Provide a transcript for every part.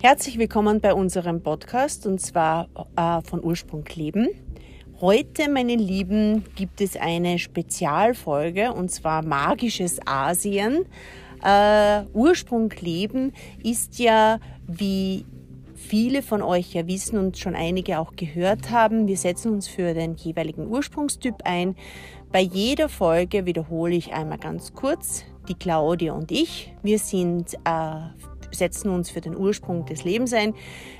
Herzlich willkommen bei unserem Podcast und zwar äh, von Ursprung Leben. Heute, meine Lieben, gibt es eine Spezialfolge und zwar Magisches Asien. Äh, Ursprung Leben ist ja, wie viele von euch ja wissen und schon einige auch gehört haben, wir setzen uns für den jeweiligen Ursprungstyp ein. Bei jeder Folge wiederhole ich einmal ganz kurz die Claudia und ich. Wir sind äh, setzen uns für den Ursprung des Lebens ein.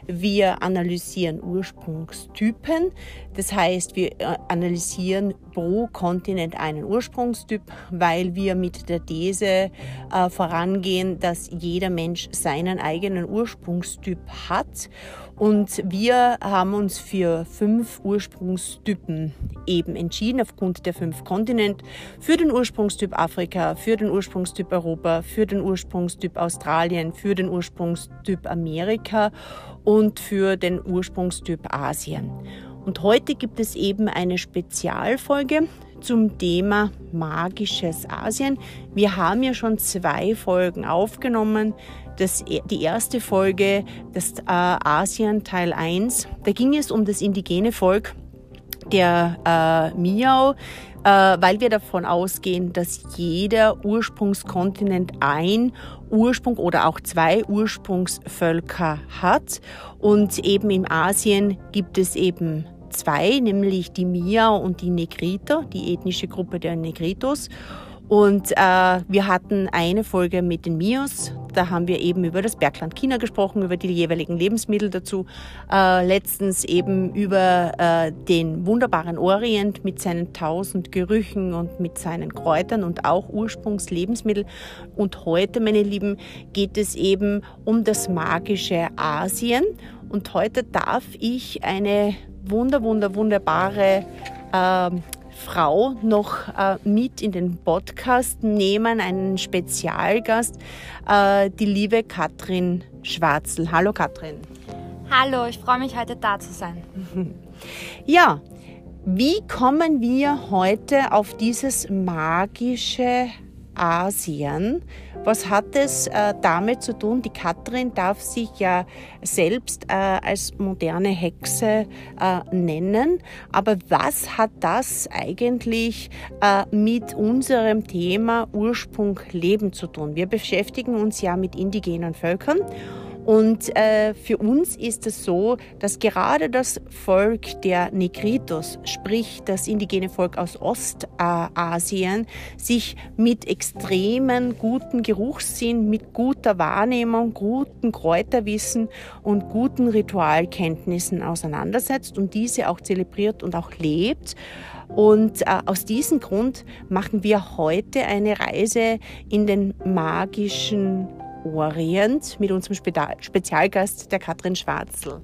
Wir analysieren Ursprungstypen. Das heißt, wir äh, analysieren pro Kontinent einen Ursprungstyp, weil wir mit der These äh, vorangehen, dass jeder Mensch seinen eigenen Ursprungstyp hat. Und wir haben uns für fünf Ursprungstypen eben entschieden, aufgrund der fünf Kontinente. Für den Ursprungstyp Afrika, für den Ursprungstyp Europa, für den Ursprungstyp Australien, für den Ursprungstyp Amerika und für den Ursprungstyp Asien. Und heute gibt es eben eine Spezialfolge zum Thema magisches Asien. Wir haben ja schon zwei Folgen aufgenommen. Das, die erste Folge, das äh, Asien Teil 1, da ging es um das indigene Volk der äh, Miao, äh, weil wir davon ausgehen, dass jeder Ursprungskontinent ein Ursprung oder auch zwei Ursprungsvölker hat. Und eben in Asien gibt es eben zwei, nämlich die Mia und die Negrito, die ethnische Gruppe der Negritos. Und äh, wir hatten eine Folge mit den Mios. Da haben wir eben über das Bergland China gesprochen, über die jeweiligen Lebensmittel dazu. Äh, letztens eben über äh, den wunderbaren Orient mit seinen tausend Gerüchen und mit seinen Kräutern und auch Ursprungslebensmittel. Und heute, meine Lieben, geht es eben um das magische Asien. Und heute darf ich eine wunder, wunder, wunderbare äh, Frau noch äh, mit in den Podcast nehmen, einen Spezialgast, äh, die liebe Katrin Schwarzel. Hallo Katrin. Hallo, ich freue mich heute da zu sein. Ja, wie kommen wir heute auf dieses magische Asien. Was hat es äh, damit zu tun? Die Katrin darf sich ja selbst äh, als moderne Hexe äh, nennen. Aber was hat das eigentlich äh, mit unserem Thema Ursprung Leben zu tun? Wir beschäftigen uns ja mit indigenen Völkern. Und äh, für uns ist es so, dass gerade das Volk der Negritos, sprich das indigene Volk aus Ostasien, sich mit extremen guten Geruchssinn, mit guter Wahrnehmung, guten Kräuterwissen und guten Ritualkenntnissen auseinandersetzt und diese auch zelebriert und auch lebt. Und äh, aus diesem Grund machen wir heute eine Reise in den magischen Orient mit unserem Spezialgast, der Katrin Schwarzl.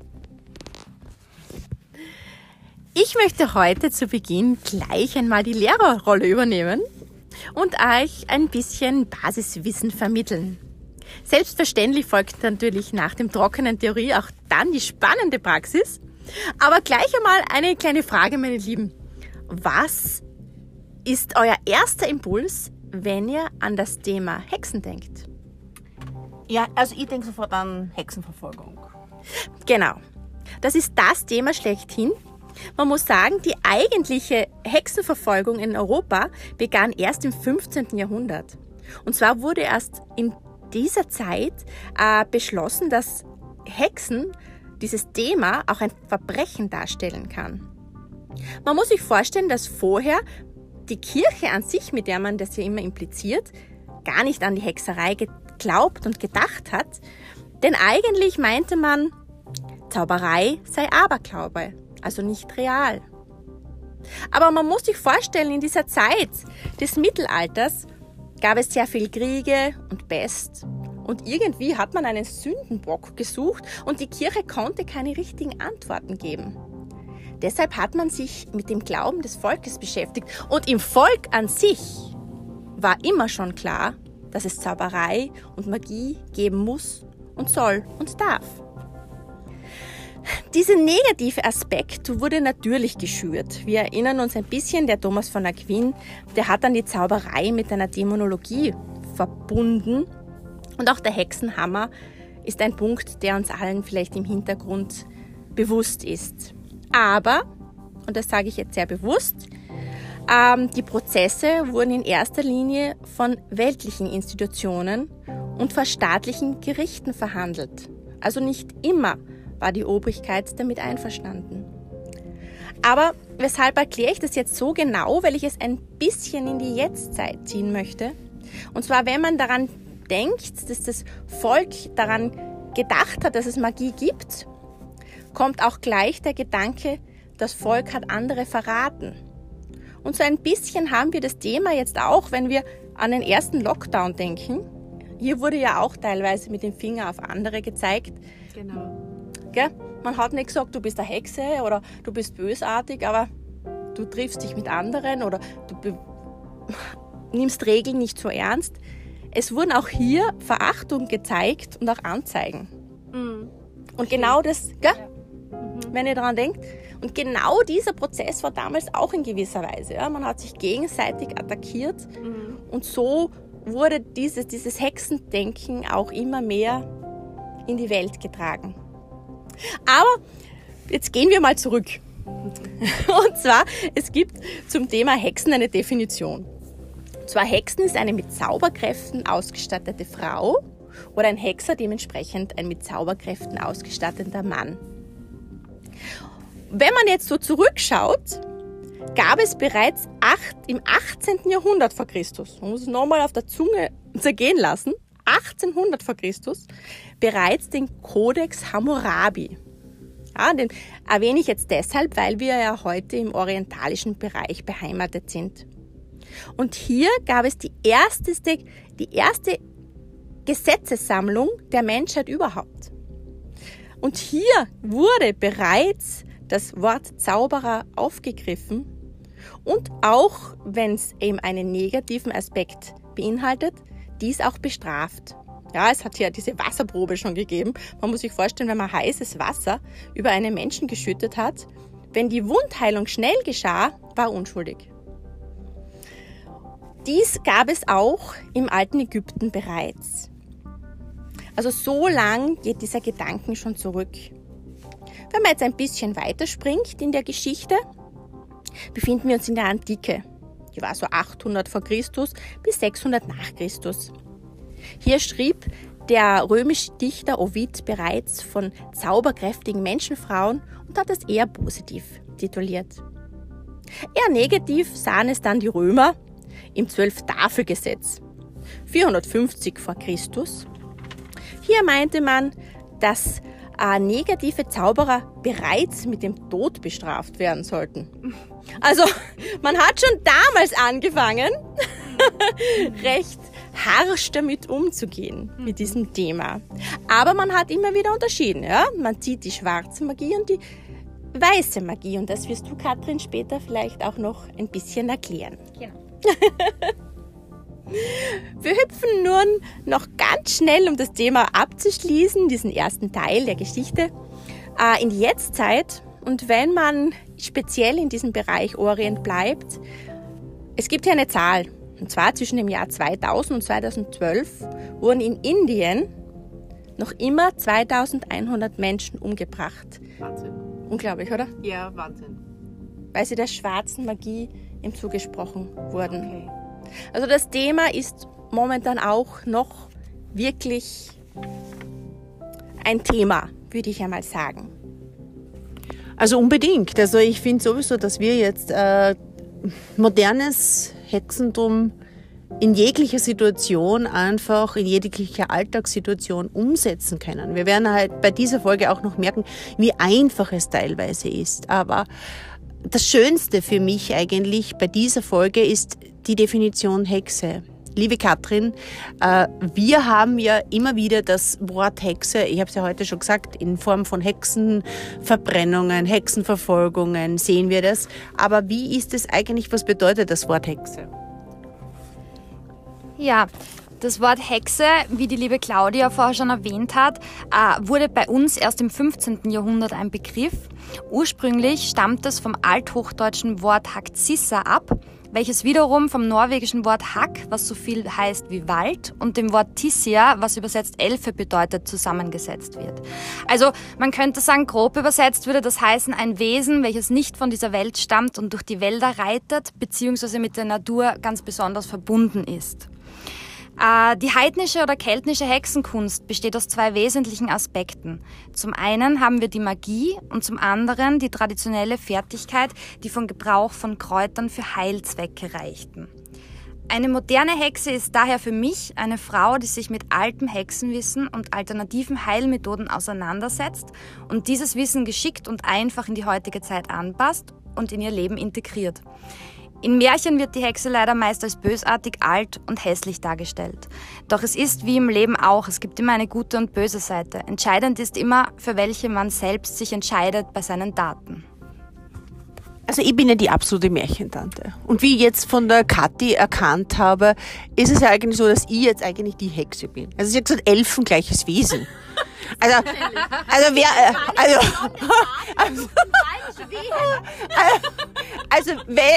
Ich möchte heute zu Beginn gleich einmal die Lehrerrolle übernehmen und euch ein bisschen Basiswissen vermitteln. Selbstverständlich folgt natürlich nach dem trockenen Theorie auch dann die spannende Praxis. Aber gleich einmal eine kleine Frage, meine Lieben. Was ist euer erster Impuls, wenn ihr an das Thema Hexen denkt? Ja, also ich denke sofort an Hexenverfolgung. Genau. Das ist das Thema schlechthin. Man muss sagen, die eigentliche Hexenverfolgung in Europa begann erst im 15. Jahrhundert. Und zwar wurde erst in dieser Zeit äh, beschlossen, dass Hexen dieses Thema auch ein Verbrechen darstellen kann. Man muss sich vorstellen, dass vorher die Kirche an sich, mit der man das ja immer impliziert, gar nicht an die Hexerei geglaubt und gedacht hat. Denn eigentlich meinte man, Zauberei sei Aberglaube, also nicht real. Aber man muss sich vorstellen, in dieser Zeit des Mittelalters gab es sehr viel Kriege und Pest. Und irgendwie hat man einen Sündenbock gesucht und die Kirche konnte keine richtigen Antworten geben. Deshalb hat man sich mit dem Glauben des Volkes beschäftigt. Und im Volk an sich war immer schon klar, dass es Zauberei und Magie geben muss und soll und darf. Dieser negative Aspekt wurde natürlich geschürt. Wir erinnern uns ein bisschen, der Thomas von Aquin, der hat dann die Zauberei mit einer Dämonologie verbunden und auch der Hexenhammer ist ein Punkt, der uns allen vielleicht im Hintergrund bewusst ist. Aber, und das sage ich jetzt sehr bewusst, ähm, die Prozesse wurden in erster Linie von weltlichen Institutionen und vor staatlichen Gerichten verhandelt. Also nicht immer war die Obrigkeit damit einverstanden. Aber weshalb erkläre ich das jetzt so genau? Weil ich es ein bisschen in die Jetztzeit ziehen möchte. Und zwar, wenn man daran denkt, dass das Volk daran gedacht hat, dass es Magie gibt, kommt auch gleich der Gedanke, das Volk hat andere verraten. Und so ein bisschen haben wir das Thema jetzt auch, wenn wir an den ersten Lockdown denken. Hier wurde ja auch teilweise mit dem Finger auf andere gezeigt. Genau. Gell? Man hat nicht gesagt, du bist eine Hexe oder du bist bösartig, aber du triffst dich mit anderen oder du nimmst Regeln nicht so ernst. Es wurden auch hier Verachtung gezeigt und auch Anzeigen. Mhm. Und genau das, gell? Ja. Mhm. wenn ihr daran denkt, und genau dieser Prozess war damals auch in gewisser Weise. Ja. Man hat sich gegenseitig attackiert mhm. und so wurde dieses, dieses Hexendenken auch immer mehr in die Welt getragen. Aber jetzt gehen wir mal zurück. Und zwar, es gibt zum Thema Hexen eine Definition. Und zwar Hexen ist eine mit Zauberkräften ausgestattete Frau oder ein Hexer dementsprechend ein mit Zauberkräften ausgestatteter Mann. Wenn man jetzt so zurückschaut, gab es bereits acht, im 18. Jahrhundert vor Christus, man muss es nochmal auf der Zunge zergehen lassen, 1800 vor Christus, bereits den Codex Hammurabi. Ja, den erwähne ich jetzt deshalb, weil wir ja heute im orientalischen Bereich beheimatet sind. Und hier gab es die erste, die erste Gesetzessammlung der Menschheit überhaupt. Und hier wurde bereits das Wort Zauberer aufgegriffen und auch wenn es eben einen negativen Aspekt beinhaltet, dies auch bestraft. Ja, es hat ja diese Wasserprobe schon gegeben. Man muss sich vorstellen, wenn man heißes Wasser über einen Menschen geschüttet hat, wenn die Wundheilung schnell geschah, war unschuldig. Dies gab es auch im alten Ägypten bereits. Also so lang geht dieser Gedanken schon zurück. Wenn man jetzt ein bisschen weiterspringt in der Geschichte, befinden wir uns in der Antike. Die war so 800 vor Christus bis 600 nach Christus. Hier schrieb der römische Dichter Ovid bereits von zauberkräftigen Menschenfrauen und hat es eher positiv tituliert. Eher negativ sahen es dann die Römer im Zwölf-Tafel-Gesetz 450 vor Christus. Hier meinte man, dass negative Zauberer bereits mit dem Tod bestraft werden sollten. Also man hat schon damals angefangen, recht harsch damit umzugehen, mit diesem Thema. Aber man hat immer wieder unterschieden. Ja? Man zieht die schwarze Magie und die weiße Magie. Und das wirst du, Katrin, später vielleicht auch noch ein bisschen erklären. Genau. Wir hüpfen nun noch ganz schnell, um das Thema abzuschließen, diesen ersten Teil der Geschichte, äh, in die Jetztzeit. Und wenn man speziell in diesem Bereich Orient bleibt, es gibt hier eine Zahl. Und zwar zwischen dem Jahr 2000 und 2012 wurden in Indien noch immer 2100 Menschen umgebracht. Wahnsinn. Unglaublich, oder? Ja, Wahnsinn. Weil sie der schwarzen Magie ihm zugesprochen wurden. Okay. Also das Thema ist momentan auch noch wirklich ein Thema, würde ich einmal sagen. Also unbedingt. Also ich finde sowieso, dass wir jetzt äh, modernes Hexentum in jeglicher Situation einfach, in jeglicher Alltagssituation umsetzen können. Wir werden halt bei dieser Folge auch noch merken, wie einfach es teilweise ist. Aber das Schönste für mich eigentlich bei dieser Folge ist die Definition Hexe. Liebe Katrin, äh, wir haben ja immer wieder das Wort Hexe, ich habe es ja heute schon gesagt, in Form von Hexenverbrennungen, Hexenverfolgungen sehen wir das. Aber wie ist es eigentlich, was bedeutet das Wort Hexe? Ja, das Wort Hexe, wie die liebe Claudia vorher schon erwähnt hat, äh, wurde bei uns erst im 15. Jahrhundert ein Begriff. Ursprünglich stammt es vom althochdeutschen Wort Haxissa ab, welches wiederum vom norwegischen Wort Hack, was so viel heißt wie Wald, und dem Wort Tissia, was übersetzt Elfe bedeutet, zusammengesetzt wird. Also man könnte sagen, grob übersetzt würde das heißen, ein Wesen, welches nicht von dieser Welt stammt und durch die Wälder reitet, beziehungsweise mit der Natur ganz besonders verbunden ist. Äh, die heidnische oder keltnische Hexenkunst besteht aus zwei wesentlichen Aspekten. Zum einen haben wir die Magie und zum anderen die traditionelle Fertigkeit, die von Gebrauch von Kräutern für Heilzwecke reichten. Eine moderne Hexe ist daher für mich eine Frau, die sich mit altem Hexenwissen und alternativen Heilmethoden auseinandersetzt und dieses Wissen geschickt und einfach in die heutige Zeit anpasst und in ihr Leben integriert. In Märchen wird die Hexe leider meist als bösartig, alt und hässlich dargestellt. Doch es ist wie im Leben auch, es gibt immer eine gute und böse Seite. Entscheidend ist immer, für welche man selbst sich entscheidet bei seinen Daten. Also ich bin ja die absolute Märchentante. Und wie ich jetzt von der Kathi erkannt habe, ist es ja eigentlich so, dass ich jetzt eigentlich die Hexe bin. Also sie hat gesagt, elfengleiches Wesen. Also, also wer, äh, also, also, also,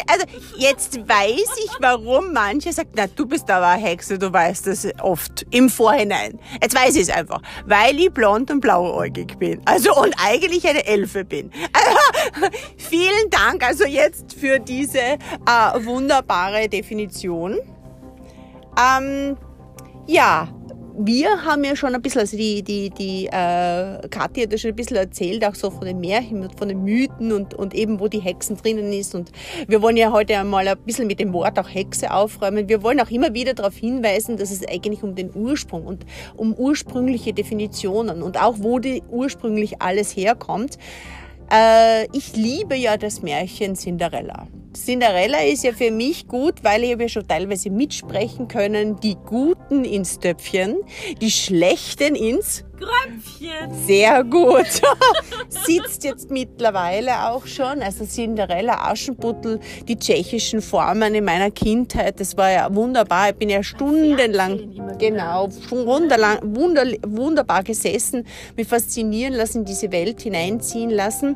also, jetzt weiß ich, warum manche sagen, na, du bist aber eine Hexe, du weißt das oft im Vorhinein. Jetzt weiß ich es einfach, weil ich blond und blauäugig bin. Also, und eigentlich eine Elfe bin. Also, vielen Dank also jetzt für diese äh, wunderbare Definition. Ähm, ja, wir haben ja schon ein bisschen, also die, die, die äh, Kathi hat ja schon ein bisschen erzählt, auch so von den Märchen und von den Mythen und, und eben, wo die Hexen drinnen ist. Und wir wollen ja heute einmal ein bisschen mit dem Wort auch Hexe aufräumen. Wir wollen auch immer wieder darauf hinweisen, dass es eigentlich um den Ursprung und um ursprüngliche Definitionen und auch wo die ursprünglich alles herkommt. Äh, ich liebe ja das Märchen Cinderella. Cinderella ist ja für mich gut, weil ich habe ja schon teilweise mitsprechen können, die Guten ins Töpfchen, die Schlechten ins Gröpfchen. Sehr gut. Sitzt jetzt mittlerweile auch schon. Also Cinderella, Aschenputtel, die tschechischen Formen in meiner Kindheit. Das war ja wunderbar. Ich bin ja stundenlang, genau, wunderlang, wunder, wunderbar gesessen, mich faszinieren lassen, diese Welt hineinziehen lassen.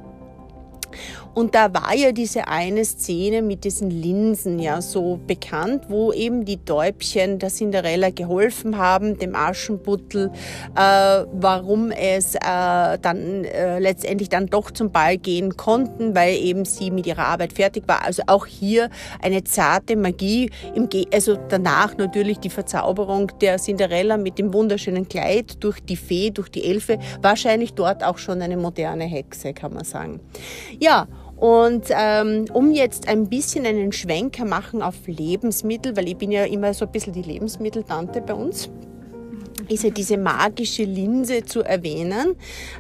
Und da war ja diese eine Szene mit diesen Linsen ja so bekannt, wo eben die Täubchen der Cinderella geholfen haben, dem Aschenputtel, äh, warum es äh, dann äh, letztendlich dann doch zum Ball gehen konnten, weil eben sie mit ihrer Arbeit fertig war. Also auch hier eine zarte Magie, im Ge also danach natürlich die Verzauberung der Cinderella mit dem wunderschönen Kleid durch die Fee, durch die Elfe, wahrscheinlich dort auch schon eine moderne Hexe, kann man sagen. Ja, und ähm, um jetzt ein bisschen einen Schwenker machen auf Lebensmittel, weil ich bin ja immer so ein bisschen die Lebensmitteltante bei uns ist ja diese magische Linse zu erwähnen.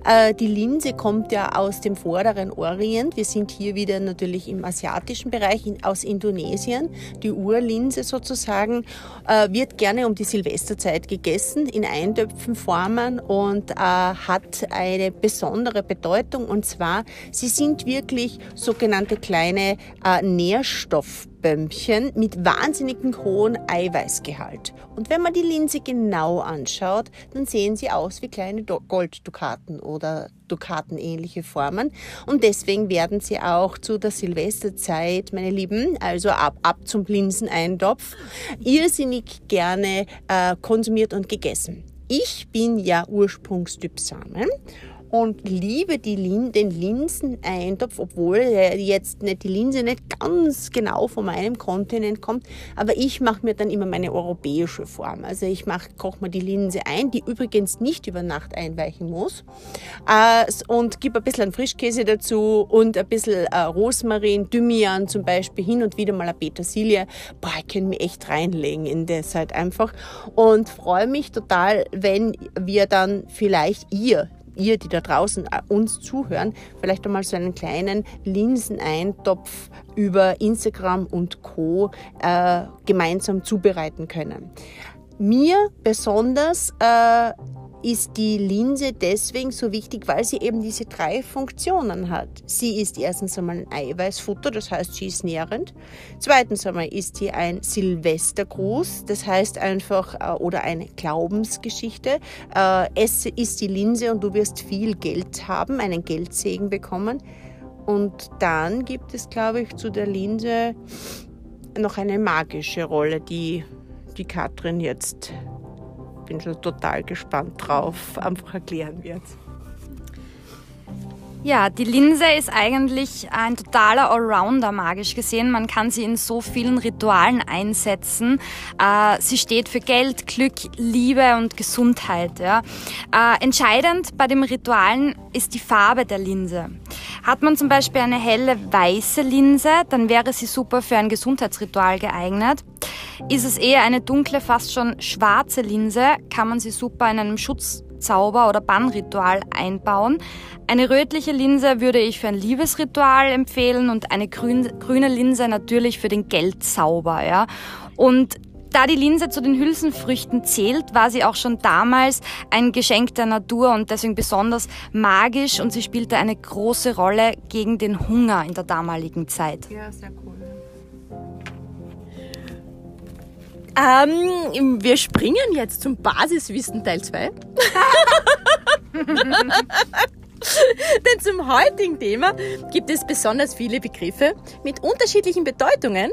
Äh, die Linse kommt ja aus dem vorderen Orient. Wir sind hier wieder natürlich im asiatischen Bereich, aus Indonesien. Die Urlinse sozusagen äh, wird gerne um die Silvesterzeit gegessen, in Eintöpfenformen und äh, hat eine besondere Bedeutung. Und zwar, sie sind wirklich sogenannte kleine Nährstoff Bömmchen mit wahnsinnigem hohen Eiweißgehalt. Und wenn man die Linse genau anschaut, dann sehen sie aus wie kleine Golddukaten oder Dukatenähnliche Formen. Und deswegen werden sie auch zu der Silvesterzeit, meine Lieben, also ab, ab zum Linseneintopf, irrsinnig gerne äh, konsumiert und gegessen. Ich bin ja Ursprungstyp Samen und liebe Lin den Linseneintopf, obwohl jetzt nicht die Linse nicht ganz genau von meinem Kontinent kommt, aber ich mache mir dann immer meine europäische Form. Also ich koche mir die Linse ein, die übrigens nicht über Nacht einweichen muss äh, und gebe ein bisschen Frischkäse dazu und ein bisschen äh, Rosmarin, Thymian zum Beispiel, hin und wieder mal eine Petersilie. Boah, ich kann mich echt reinlegen in der Zeit einfach und freue mich total, wenn wir dann vielleicht ihr ihr, die da draußen äh, uns zuhören, vielleicht einmal so einen kleinen Linseneintopf über Instagram und Co. Äh, gemeinsam zubereiten können. Mir besonders äh, ist die Linse deswegen so wichtig, weil sie eben diese drei Funktionen hat. Sie ist erstens einmal ein Eiweißfutter, das heißt, sie ist nährend. Zweitens einmal ist sie ein Silvestergruß, das heißt einfach, äh, oder eine Glaubensgeschichte. Äh, es ist die Linse und du wirst viel Geld haben, einen Geldsegen bekommen. Und dann gibt es, glaube ich, zu der Linse noch eine magische Rolle, die die Katrin jetzt, bin schon total gespannt drauf, einfach erklären wird. Ja, die Linse ist eigentlich ein totaler Allrounder, magisch gesehen. Man kann sie in so vielen Ritualen einsetzen. Äh, sie steht für Geld, Glück, Liebe und Gesundheit. Äh, entscheidend bei den Ritualen ist die Farbe der Linse. Hat man zum Beispiel eine helle weiße Linse, dann wäre sie super für ein Gesundheitsritual geeignet. Ist es eher eine dunkle, fast schon schwarze Linse, kann man sie super in einem Schutz Zauber- oder Bannritual einbauen. Eine rötliche Linse würde ich für ein Liebesritual empfehlen und eine grün, grüne Linse natürlich für den Geldzauber. Ja. Und da die Linse zu den Hülsenfrüchten zählt, war sie auch schon damals ein Geschenk der Natur und deswegen besonders magisch und sie spielte eine große Rolle gegen den Hunger in der damaligen Zeit. Ja, sehr cool. Ähm, wir springen jetzt zum Basiswissen Teil 2. Denn zum heutigen Thema gibt es besonders viele Begriffe mit unterschiedlichen Bedeutungen,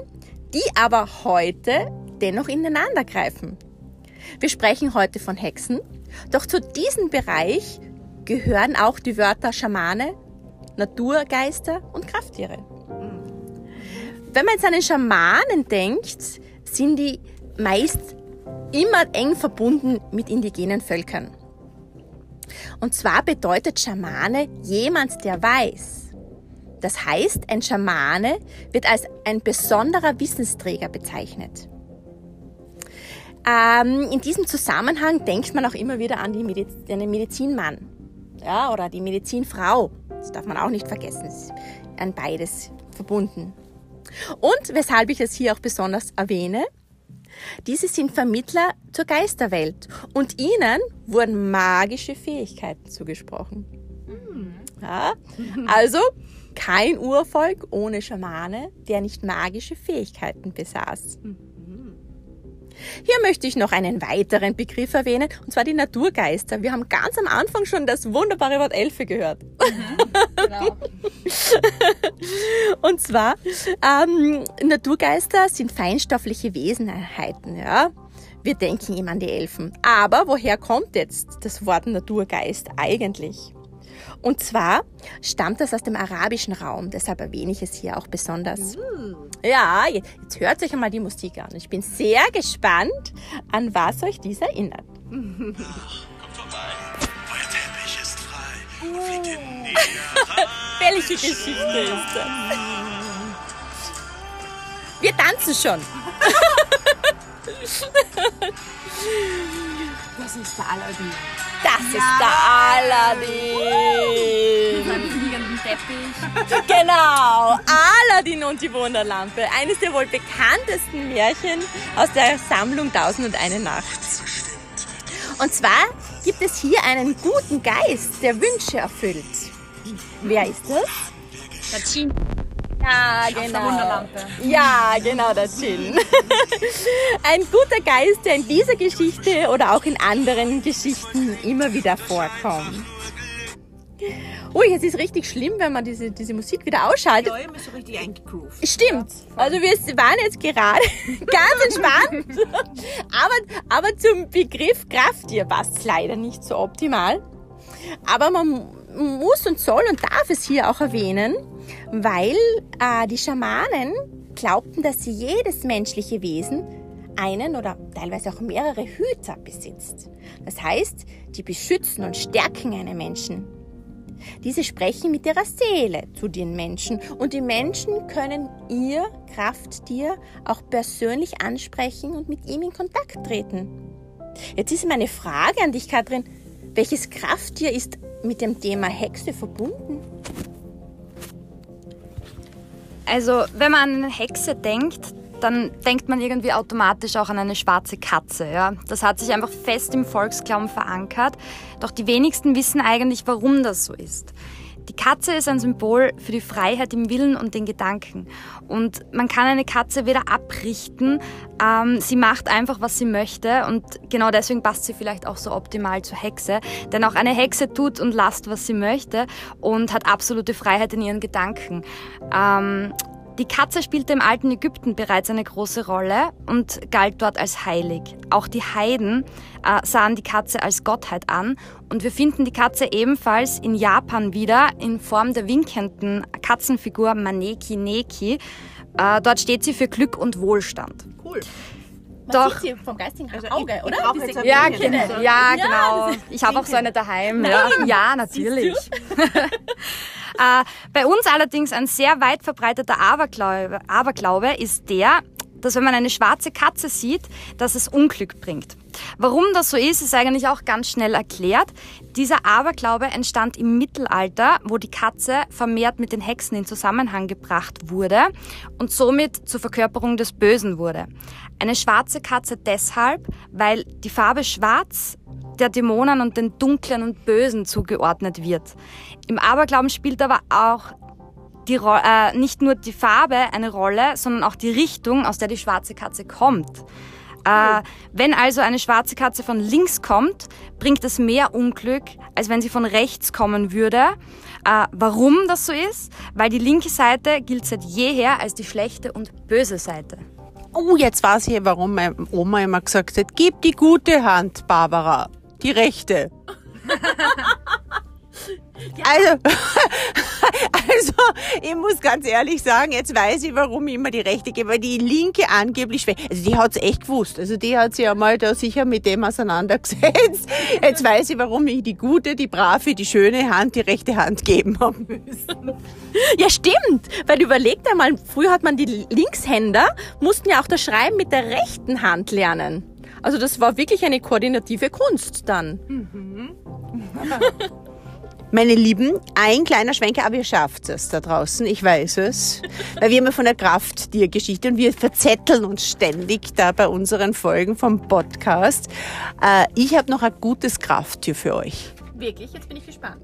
die aber heute dennoch ineinander greifen. Wir sprechen heute von Hexen, doch zu diesem Bereich gehören auch die Wörter Schamane, Naturgeister und Krafttiere. Wenn man jetzt an den Schamanen denkt, sind die meist immer eng verbunden mit indigenen Völkern. Und zwar bedeutet Schamane jemand, der weiß. Das heißt, ein Schamane wird als ein besonderer Wissensträger bezeichnet. Ähm, in diesem Zusammenhang denkt man auch immer wieder an, Mediz an den Medizinmann ja, oder die Medizinfrau. Das darf man auch nicht vergessen. An beides verbunden. Und weshalb ich es hier auch besonders erwähne, diese sind Vermittler zur Geisterwelt und ihnen wurden magische Fähigkeiten zugesprochen. Ja, also kein Urvolk ohne Schamane, der nicht magische Fähigkeiten besaß. Hier möchte ich noch einen weiteren Begriff erwähnen, und zwar die Naturgeister. Wir haben ganz am Anfang schon das wunderbare Wort Elfe gehört. Mhm, genau. und zwar, ähm, Naturgeister sind feinstoffliche Wesenheiten, ja. Wir denken immer an die Elfen. Aber woher kommt jetzt das Wort Naturgeist eigentlich? Und zwar stammt das aus dem arabischen Raum, deshalb erwähne ich es hier auch besonders. Mm. Ja, jetzt hört euch einmal die Musik an. Ich bin sehr gespannt, an was euch dies erinnert. Kommt vorbei, euer Teppich ist frei. Oh. Welche Geschichte ist das? Wir tanzen schon. Das ist der Aladdin. Das ist der Aladdin. Teppich. Genau, Aladdin und die Wunderlampe. Eines der wohl bekanntesten Märchen aus der Sammlung Tausend und eine Nacht. Und zwar gibt es hier einen guten Geist, der Wünsche erfüllt. Wer ist das? Der Djinn. Ja, genau. Ja, genau, der Djinn. Ein guter Geist, der in dieser Geschichte oder auch in anderen Geschichten immer wieder vorkommt. Ui, es ist richtig schlimm, wenn man diese, diese Musik wieder ausschaltet. Ja, immer so richtig eingegroovt. Stimmt. Also wir waren jetzt gerade ganz entspannt. aber, aber zum Begriff Krafttier passt es leider nicht so optimal. Aber man muss und soll und darf es hier auch erwähnen, weil äh, die Schamanen glaubten, dass sie jedes menschliche Wesen einen oder teilweise auch mehrere Hüter besitzt. Das heißt, die beschützen und stärken einen Menschen. Diese sprechen mit ihrer Seele zu den Menschen und die Menschen können ihr Krafttier auch persönlich ansprechen und mit ihm in Kontakt treten. Jetzt ist meine Frage an dich, Katrin. Welches Krafttier ist mit dem Thema Hexe verbunden? Also, wenn man an Hexe denkt, dann denkt man irgendwie automatisch auch an eine schwarze Katze. Ja? Das hat sich einfach fest im Volksglauben verankert. Doch die wenigsten wissen eigentlich, warum das so ist. Die Katze ist ein Symbol für die Freiheit im Willen und den Gedanken. Und man kann eine Katze weder abrichten, ähm, sie macht einfach, was sie möchte. Und genau deswegen passt sie vielleicht auch so optimal zur Hexe. Denn auch eine Hexe tut und lasst, was sie möchte und hat absolute Freiheit in ihren Gedanken. Ähm, Die Katze spielte im alten Ägypten bereits eine große Rolle und galt dort als heilig. Auch die Heiden äh, sahen die Katze als Gottheit an und wir finden die Katze ebenfalls in Japan wieder in Form der winkenden Katzenfigur Maneki Neki. Äh, dort steht sie für Glück und Wohlstand. Cool. Man Doch. sieht sie vom geistigen Also Auge, ich- ich oder? brauch Diese Ja, genau. Ja, Ja, genau. Ich habe auch so eine daheim. Ja, ja natürlich. äh, bei uns allerdings ein sehr weit verbreiteter Aberglaube, Aberglaube ist der, dass wenn man eine schwarze Katze sieht, dass es Unglück bringt. Warum das so ist, ist eigentlich auch ganz schnell erklärt. Dieser Aberglaube entstand im Mittelalter, wo die Katze vermehrt mit den Hexen in Zusammenhang gebracht wurde und somit zur Verkörperung des Bösen wurde. Eine schwarze Katze deshalb, weil die Farbe schwarz der Dämonen und den Dunklen und Bösen zugeordnet wird. Im Aberglauben spielt aber auch die äh, nicht nur die Farbe eine Rolle, sondern auch die Richtung, aus der die schwarze Katze kommt. Äh, wenn also eine schwarze Katze von links kommt, bringt es mehr Unglück, als wenn sie von rechts kommen würde. Äh, warum das so ist? Weil die linke Seite gilt seit jeher als die schlechte und böse Seite. Oh, jetzt weiß ich, warum meine Oma immer gesagt hat, gib die gute Hand, Barbara. Die rechte. Also, also, ich muss ganz ehrlich sagen, jetzt weiß ich, warum ich immer die rechte gebe, weil die linke angeblich schwächer. Also die hat's echt gewusst. Also die hat sich ja mal da sicher mit dem auseinandergesetzt. Jetzt weiß ich, warum ich die gute, die brave, die schöne Hand, die rechte Hand geben haben müssen. Ja, stimmt. Weil überlegt einmal, früher hat man die Linkshänder, mussten ja auch das Schreiben mit der rechten Hand lernen. Also das war wirklich eine koordinative Kunst dann. Meine Lieben, ein kleiner Schwenker, aber ihr schafft es da draußen, ich weiß es. Weil wir haben ja von der Krafttiergeschichte und wir verzetteln uns ständig da bei unseren Folgen vom Podcast. Äh, ich habe noch ein gutes Krafttier für euch. Wirklich? Jetzt bin ich gespannt.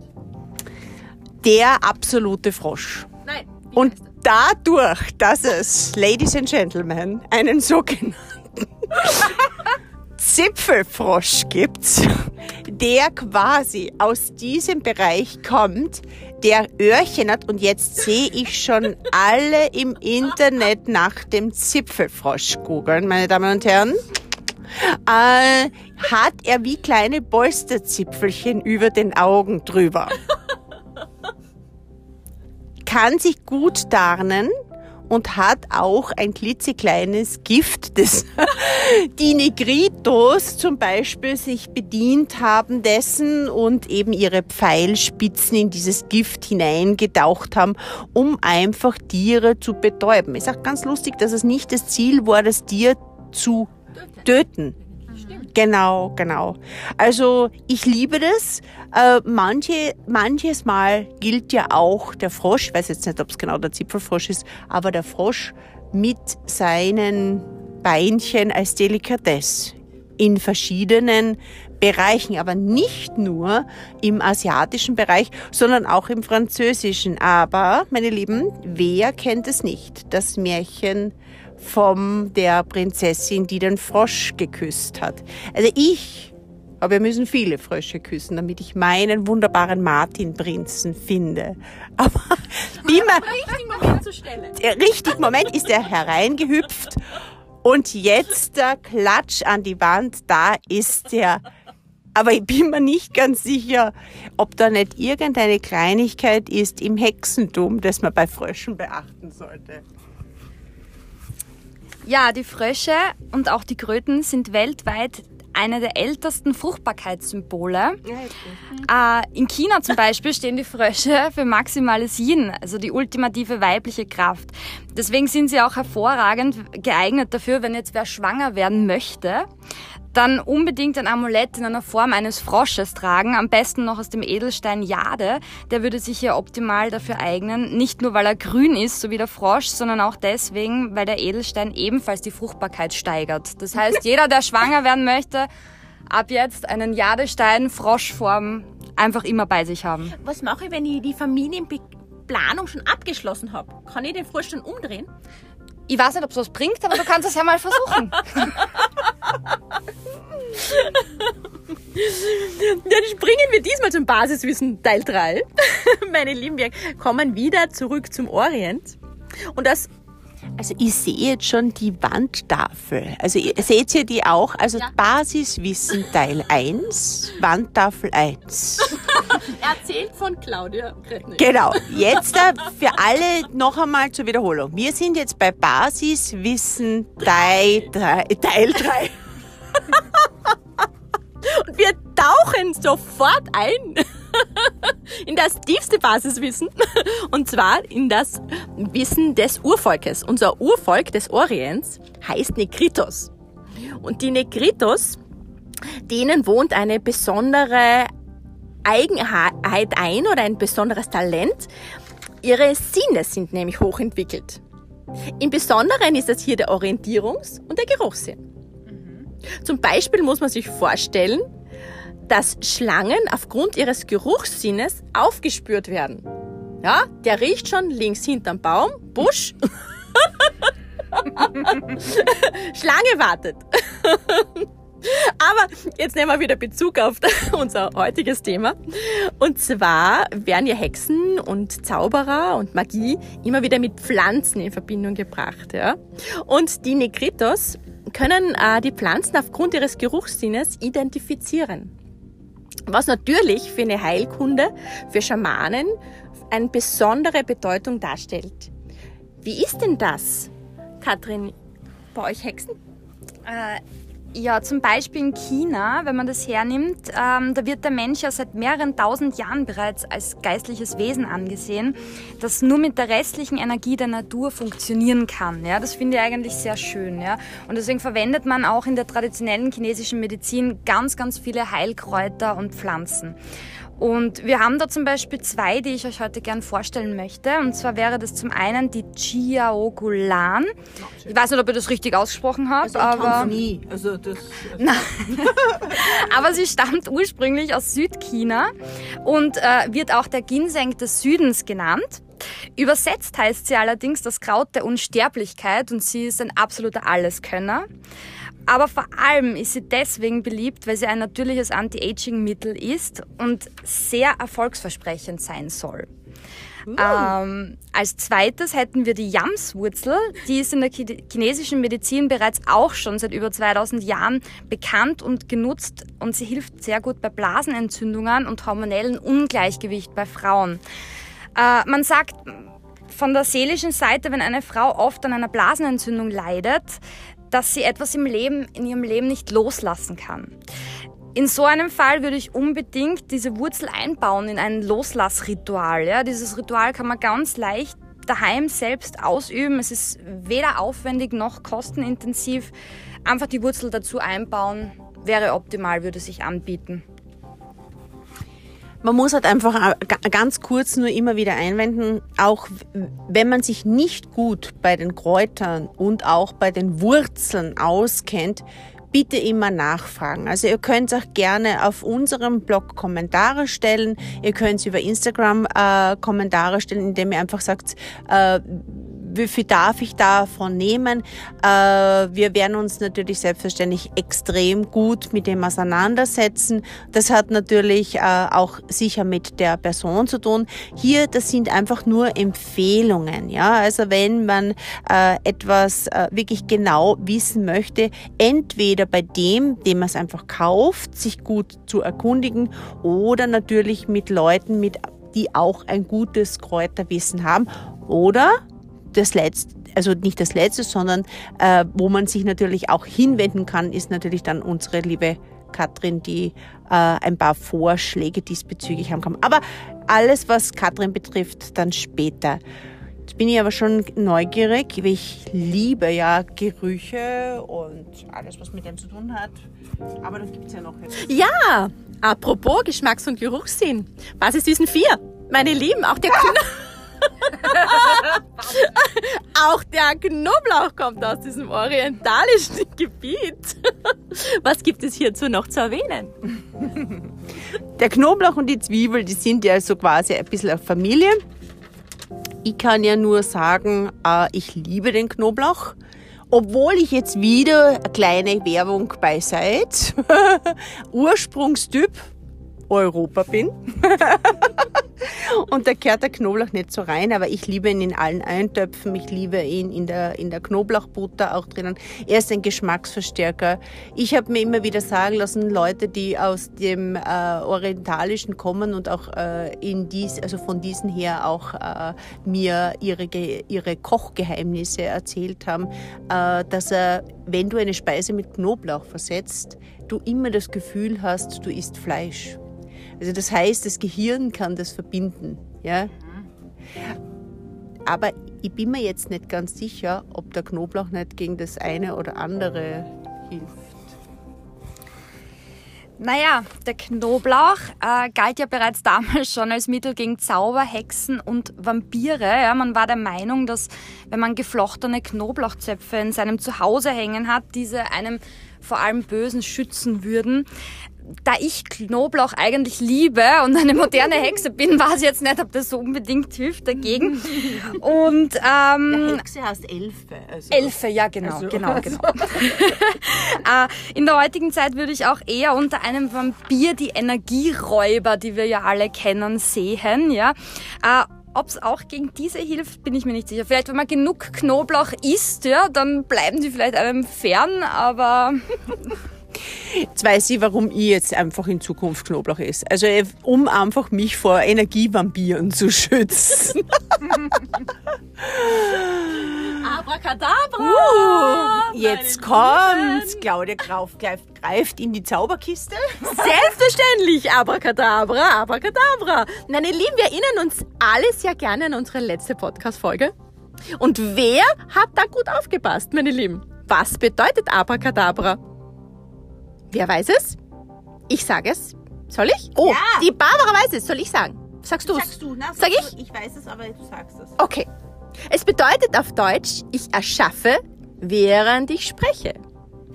Der absolute Frosch. Nein. Und dadurch, dass es, Ladies and Gentlemen, einen sogenannten Zipfelfrosch gibt, der quasi aus diesem Bereich kommt, der Öhrchen hat und jetzt sehe ich schon alle im Internet nach dem Zipfelfrosch googeln, meine Damen und Herren. Äh, hat er wie kleine Polsterzipfelchen über den Augen drüber. Kann sich gut tarnen und hat auch ein klitzekleines Gift, das die Negritos zum Beispiel sich bedient haben dessen und eben ihre Pfeilspitzen in dieses Gift hineingetaucht haben, um einfach Tiere zu betäuben. Ist auch ganz lustig, dass es nicht das Ziel war, das Tier zu töten. Genau, genau. Also ich liebe das. Äh, manche, manches Mal gilt ja auch der Frosch, ich weiß jetzt nicht, ob es genau der Zipfelfrosch ist, aber der Frosch mit seinen Beinchen als Delikatesse in verschiedenen Bereichen, aber nicht nur im asiatischen Bereich, sondern auch im französischen. Aber, meine Lieben, wer kennt es nicht? Das Märchen von der Prinzessin, die den Frosch geküsst hat. Also ich, aber wir müssen viele Frösche küssen, damit ich meinen wunderbaren Martin-Prinzen finde. Aber wie man, Richtig Moment zur Stelle. der richtige Moment ist er hereingehüpft und jetzt der Klatsch an die Wand, da ist er. Aber ich bin mir nicht ganz sicher, ob da nicht irgendeine Kleinigkeit ist im Hexentum, das man bei Fröschen beachten sollte. Ja, die Frösche und auch die Kröten sind weltweit eine der ältesten Fruchtbarkeitssymbole. Äh, in China zum Beispiel stehen die Frösche für maximales Yin, also die ultimative weibliche Kraft. Deswegen sind sie auch hervorragend geeignet dafür, wenn jetzt wer schwanger werden möchte, dann unbedingt ein Amulett in einer Form eines Frosches tragen, am besten noch aus dem Edelstein Jade. Der würde sich hier optimal dafür eignen, nicht nur weil er grün ist, so wie der Frosch, sondern auch deswegen, weil der Edelstein ebenfalls die Fruchtbarkeit steigert. Das heißt, jeder, der schwanger werden möchte, ab jetzt einen Jadestein Froschform einfach immer bei sich haben. Was mache ich, wenn ich die Familienplanung schon abgeschlossen habe? Kann ich den Frosch schon umdrehen? Ich weiß nicht, ob es was bringt, aber du kannst es ja mal versuchen. Dann springen wir diesmal zum Basiswissen Teil 3. Meine Lieben, wir kommen wieder zurück zum Orient. Und das Also ich sehe jetzt schon die Wandtafel. Also ihr- seht ihr die auch? Also Ja. Basiswissen Teil 1, Wandtafel 1. Erzählt von Claudia Kretnig. Genau. Jetzt äh, für alle noch einmal zur Wiederholung. Wir sind jetzt bei Basiswissen Teil 3. Teil 3. Und wir tauchen sofort ein in das tiefste Basiswissen und zwar in das Wissen des Urvolkes. Unser Urvolk des Orients heißt Negritos. Und die Negritos, denen wohnt eine besondere Eigenheit ein oder ein besonderes Talent. Ihre Sinne sind nämlich hochentwickelt. Im Besonderen ist das hier der Orientierungs- und der Geruchssinn. Zum Beispiel muss man sich vorstellen, dass Schlangen aufgrund ihres Geruchssinnes aufgespürt werden. Ja, der riecht schon links hinterm Baum, Busch. Schlange wartet. Aber jetzt nehmen wir wieder Bezug auf unser heutiges Thema. Und zwar werden ja Hexen und Zauberer und Magie immer wieder mit Pflanzen in Verbindung gebracht. Ja? Und die Negritos können äh, die Pflanzen aufgrund ihres Geruchssinnes identifizieren. Was natürlich für eine Heilkunde, für Schamanen eine besondere Bedeutung darstellt. Wie ist denn das, Katrin, bei euch Hexen? Äh, ja, zum Beispiel in China, wenn man das hernimmt, ähm, da wird der Mensch ja seit mehreren tausend Jahren bereits als geistliches Wesen angesehen, das nur mit der restlichen Energie der Natur funktionieren kann. Ja, das finde ich eigentlich sehr schön. Ja, und deswegen verwendet man auch in der traditionellen chinesischen Medizin ganz, ganz viele Heilkräuter und Pflanzen. Und wir haben da zum Beispiel zwei, die ich euch heute gern vorstellen möchte. Und zwar wäre das zum einen die Chiaogulan. Ich weiß nicht, ob ich das richtig ausgesprochen habe, aber... nie. Also das. Aber sie stammt ursprünglich aus Südchina und äh, wird auch der Ginseng des Südens genannt. Übersetzt heißt sie allerdings das Kraut der Unsterblichkeit und sie ist ein absoluter Alleskönner. Aber vor allem ist sie deswegen beliebt, weil sie ein natürliches Anti-Aging-Mittel ist und sehr erfolgsversprechend sein soll. Ähm, als zweites hätten wir die Yamswurzel. Die ist in der Chi- chinesischen Medizin bereits auch schon seit über 2000 Jahren bekannt und genutzt und sie hilft sehr gut bei Blasenentzündungen und hormonellen Ungleichgewicht bei Frauen. Äh, man sagt von der seelischen Seite, wenn eine Frau oft an einer Blasenentzündung leidet, dass sie etwas im Leben, in ihrem Leben nicht loslassen kann. In so einem Fall würde ich unbedingt diese Wurzel einbauen in ein Loslassritual. Ja? Dieses Ritual kann man ganz leicht daheim selbst ausüben. Es ist weder aufwendig noch kostenintensiv. Einfach die Wurzel dazu einbauen wäre optimal, würde sich anbieten. Man muss halt einfach ga- ganz kurz nur immer wieder einwenden, auch wenn man sich nicht gut bei den Kräutern und auch bei den Wurzeln auskennt, bitte immer nachfragen. Also ihr könnt auch gerne auf unserem Blog Kommentare stellen. Ihr könnt über Instagram äh, Kommentare stellen, indem ihr einfach sagt, äh, wie viel darf ich davon nehmen? Äh, wir werden uns natürlich selbstverständlich extrem gut mit dem auseinandersetzen. Das hat natürlich äh, auch sicher mit der Person zu tun. Hier, das sind einfach nur Empfehlungen. Ja, also wenn man äh, etwas wirklich genau wissen möchte, entweder bei dem, dem man es einfach kauft, sich gut zu erkundigen oder natürlich mit Leuten, mit die auch ein gutes Kräuterwissen haben oder das letzte, also nicht das letzte, sondern äh, wo man sich natürlich auch hinwenden kann, ist natürlich dann unsere liebe Katrin, die äh, ein paar Vorschläge diesbezüglich haben kann. Aber alles, was Katrin betrifft, dann später. Jetzt bin ich aber schon neugierig, weil ich liebe ja Gerüche und alles, was mit dem zu tun hat. Aber das gibt's ja noch jetzt. Ja, apropos Geschmacks- und Geruchssinn. Was ist diesen vier? Meine Lieben, auch der, Kno auch der Knoblauch kommt aus diesem orientalischen Gebiet. Was gibt es hierzu noch zu erwähnen? Der Knoblauch und die Zwiebel, die sind ja so quasi ein bisschen eine Familie. Ich kann ja nur sagen, äh, ich liebe den Knoblauch. Obwohl ich jetzt wieder eine kleine Werbung bei Seid, Ursprungstyp Europa bin. Und da gehört der Knoblauch nicht so rein, aber ich liebe ihn in allen Eintöpfen. Ich liebe ihn in der, in der Knoblauchbutter auch drinnen. Er ist ein Geschmacksverstärker. Ich habe mir immer wieder sagen lassen, Leute, die aus dem äh, Orientalischen kommen und auch äh, in dies, also von diesen her auch äh, mir ihre, ihre Kochgeheimnisse erzählt haben, äh, dass er, wenn du eine Speise mit Knoblauch versetzt, du immer das Gefühl hast, du isst Fleisch. Also das heißt, das Gehirn kann das verbinden. Ja? Aber ich bin mir jetzt nicht ganz sicher, ob der Knoblauch nicht gegen das eine oder andere hilft. Naja, der Knoblauch äh, galt ja bereits damals schon als Mittel gegen Zauber, Hexen und Vampire. Ja, man war der Meinung, dass wenn man geflochtene Knoblauchzöpfe in seinem Zuhause hängen hat, diese einem vor allem Bösen schützen würden da ich Knoblauch eigentlich liebe und eine moderne Hexe bin, weiß ich jetzt nicht, ob das so unbedingt hilft dagegen. Und ähm, ja, Hexe heißt Elfe. Also. Elfe, ja genau, also, genau, genau. äh, in der heutigen Zeit würde ich auch eher unter einem Vampir die Energieräuber, die wir ja alle kennen, sehen. Ja. Äh, ob es auch gegen diese hilft, bin ich mir nicht sicher. Vielleicht, wenn man genug Knoblauch isst, ja, dann bleiben die vielleicht einem fern, aber Jetzt weiß ich, warum ich jetzt einfach in Zukunft Knoblauch esse. Also äh, um einfach mich vor Energievampiren zu schützen. Abracadabra! Uh, jetzt kommt's. Claudia Grauf greift in die Zauberkiste. Selbstverständlich. Abracadabra, Abracadabra. Meine Lieben, wir erinnern uns alle sehr gerne an unsere letzte Podcast-Folge. Und wer hat da gut aufgepasst, meine Lieben? Was bedeutet Abracadabra? Wer weiß es? Ich sage es. Soll ich? Oh, ja. die Barbara weiß es. Soll ich sagen? Sagst du es? Sagst du, na, sag ich? Du, ich weiß es, aber du sagst es. Okay. Es bedeutet auf Deutsch, ich erschaffe, während ich spreche.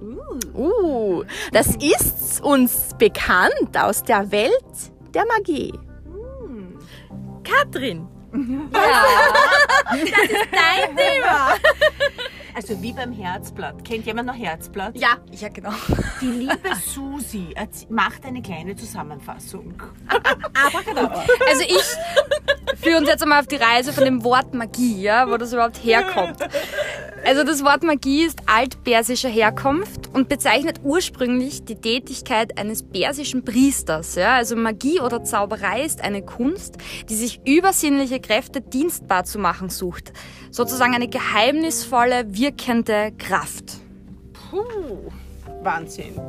Uh. uh das ist uns bekannt aus der Welt der Magie. Mm. Katrin. Ja. das ist dein Thema. Also wie beim Herzblatt. Kennt jemand noch Herzblatt? Ja, ja genau. Die liebe Susi macht eine kleine Zusammenfassung. also ich führe uns jetzt einmal auf die Reise von dem Wort Magie, ja, wo das überhaupt herkommt. Also das Wort Magie ist altpersischer Herkunft und bezeichnet ursprünglich die Tätigkeit eines persischen Priesters. Ja? Also Magie oder Zauberei ist eine Kunst, die sich übersinnliche Kräfte dienstbar zu machen sucht. Sozusagen eine geheimnisvolle, wirkende Kraft. Puh, Wahnsinn.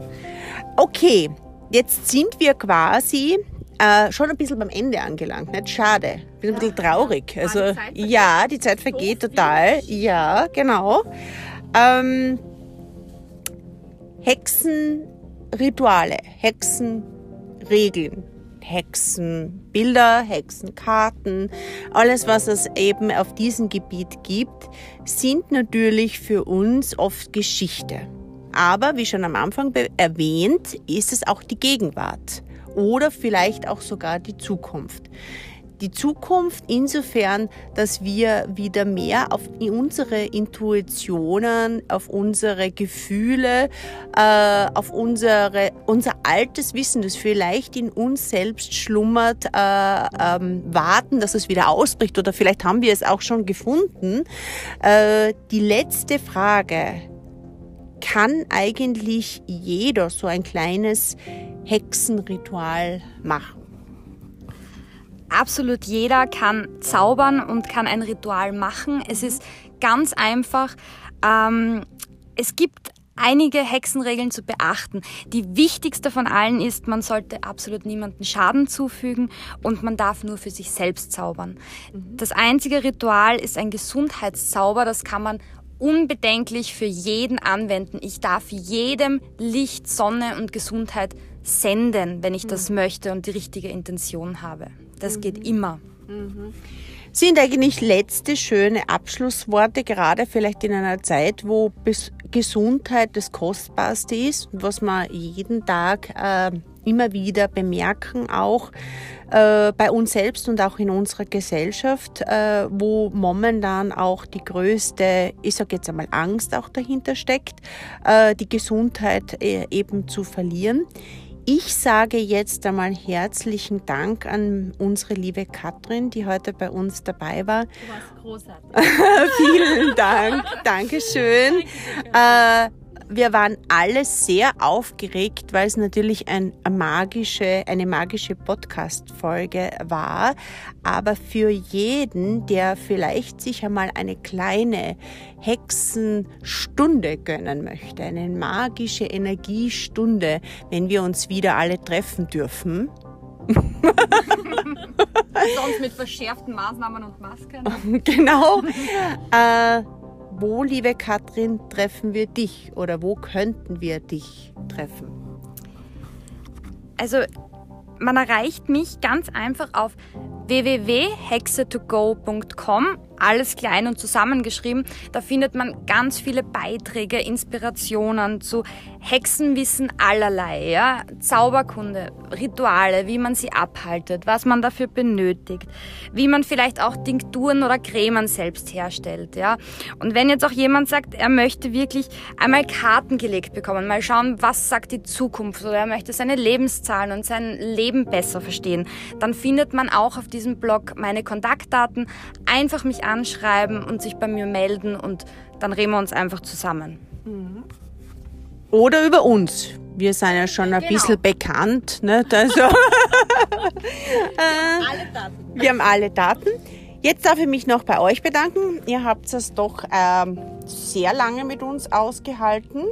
Okay, jetzt sind wir quasi äh, schon ein bisschen beim Ende angelangt. Nicht schade. Bin ein bisschen traurig. Also ja, die Zeit vergeht total. Ja, genau. Ähm, Hexenrituale, Hexenregeln, Hexenbilder, Hexenkarten, alles, was es eben auf diesem Gebiet gibt, sind natürlich für uns oft Geschichte. Aber wie schon am Anfang erwähnt, ist es auch die Gegenwart oder vielleicht auch sogar die Zukunft. Die Zukunft insofern, dass wir wieder mehr auf unsere Intuitionen, auf unsere Gefühle, äh, auf unsere, unser altes Wissen, das vielleicht in uns selbst schlummert, äh, ähm, warten, dass es wieder ausbricht oder vielleicht haben wir es auch schon gefunden. Äh, die letzte Frage, kann eigentlich jeder so ein kleines Hexenritual machen? Absolut jeder kann zaubern und kann ein Ritual machen. Es ist ganz einfach. Ähm, es gibt einige Hexenregeln zu beachten. Die wichtigste von allen ist, man sollte absolut niemanden Schaden zufügen und man darf nur für sich selbst zaubern. Mhm. Das einzige Ritual ist ein Gesundheitszauber, das kann man unbedenklich für jeden anwenden. Ich darf jedem Licht, Sonne und Gesundheit senden, wenn ich das mhm. möchte und die richtige Intention habe. Das mhm. geht immer. Mhm. Sind eigentlich letzte schöne Abschlussworte, gerade vielleicht in einer Zeit, wo Gesundheit das Kostbarste ist, was wir jeden Tag äh, immer wieder bemerken, auch äh, bei uns selbst und auch in unserer Gesellschaft, äh, wo momentan auch die größte, ich sage jetzt einmal Angst auch dahinter steckt, äh, die Gesundheit äh, eben zu verlieren ich sage jetzt einmal herzlichen Dank an unsere liebe Katrin, die heute bei uns dabei war. Du warst großartig. Vielen Dank. Dankeschön. Äh, wir waren alle sehr aufgeregt, weil es natürlich ein, eine magische, eine magische Podcast-Folge war. Aber für jeden, der vielleicht sich einmal eine kleine Hexenstunde gönnen möchte, eine magische Energiestunde, wenn wir uns wieder alle treffen dürfen, Sonst mit verschärften Maßnahmen und Masken. genau. Äh, wo, liebe Katrin, treffen wir dich oder wo könnten wir dich treffen? Also man erreicht mich ganz einfach auf www.hexetogo.com alles klein und zusammengeschrieben. Da findet man ganz viele Beiträge, Inspirationen zu Hexenwissen allerlei, ja? Zauberkunde, Rituale, wie man sie abhaltet, was man dafür benötigt, wie man vielleicht auch Tinkturen oder Cremen selbst herstellt, ja. Und wenn jetzt auch jemand sagt, er möchte wirklich einmal Karten gelegt bekommen, mal schauen, was sagt die Zukunft oder er möchte seine Lebenszahlen und sein Leben besser verstehen, dann findet man auch auf diesem Blog meine Kontaktdaten. Einfach mich anschreiben und sich bei mir melden und dann reden wir uns einfach zusammen. Oder über uns. Wir sind ja schon ein Genau. bisschen bekannt. Ne? Also, äh, wir haben alle Daten. Jetzt darf ich mich noch bei euch bedanken. Ihr habt es doch ähm, sehr lange mit uns ausgehalten.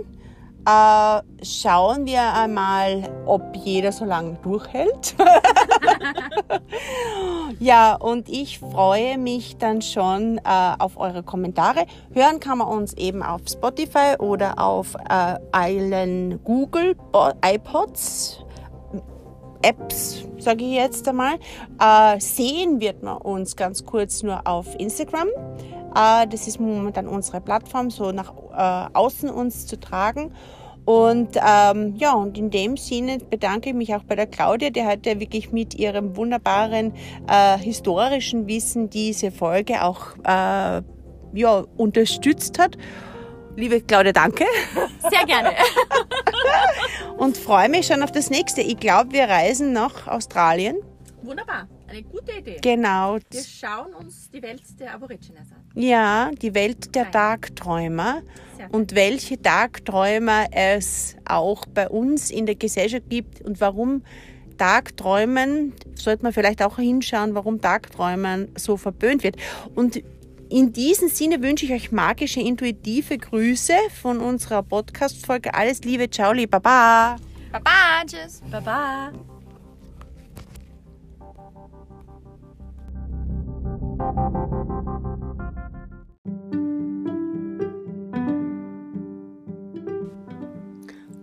Äh, schauen wir einmal, ob jeder so lange durchhält. ja, und ich freue mich dann schon äh, auf eure Kommentare. Hören kann man uns eben auf Spotify oder auf äh, allen Google iPods. Apps, sage ich jetzt einmal. Äh, sehen wird man uns ganz kurz nur auf Instagram. Äh, das ist momentan unsere Plattform, so nach äh, außen uns zu tragen. Und ähm, ja, und in dem Sinne bedanke ich mich auch bei der Claudia, die heute wirklich mit ihrem wunderbaren äh, historischen Wissen diese Folge auch äh, ja, unterstützt hat. Liebe Claudia, danke Sehr gerne. und freue mich schon auf das nächste. Ich glaube, wir reisen nach Australien. Wunderbar. Eine gute Idee. Genau. Wir schauen uns die Welt der Aborigines an. Ja, die Welt der. Tagträumer Sehr und welche Tagträumer es auch bei uns in der Gesellschaft gibt und warum Tagträumen, sollte man vielleicht auch hinschauen, warum Tagträumen so verböhnt wird. Und in diesem Sinne wünsche ich euch magische, intuitive Grüße von unserer Podcast-Folge. Alles Liebe, ciao, li, baba. Baba, tschüss. Baba.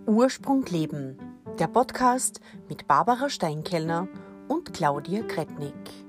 Ursprung Leben, der Podcast mit Barbara Steinkellner und Claudia Kretnick.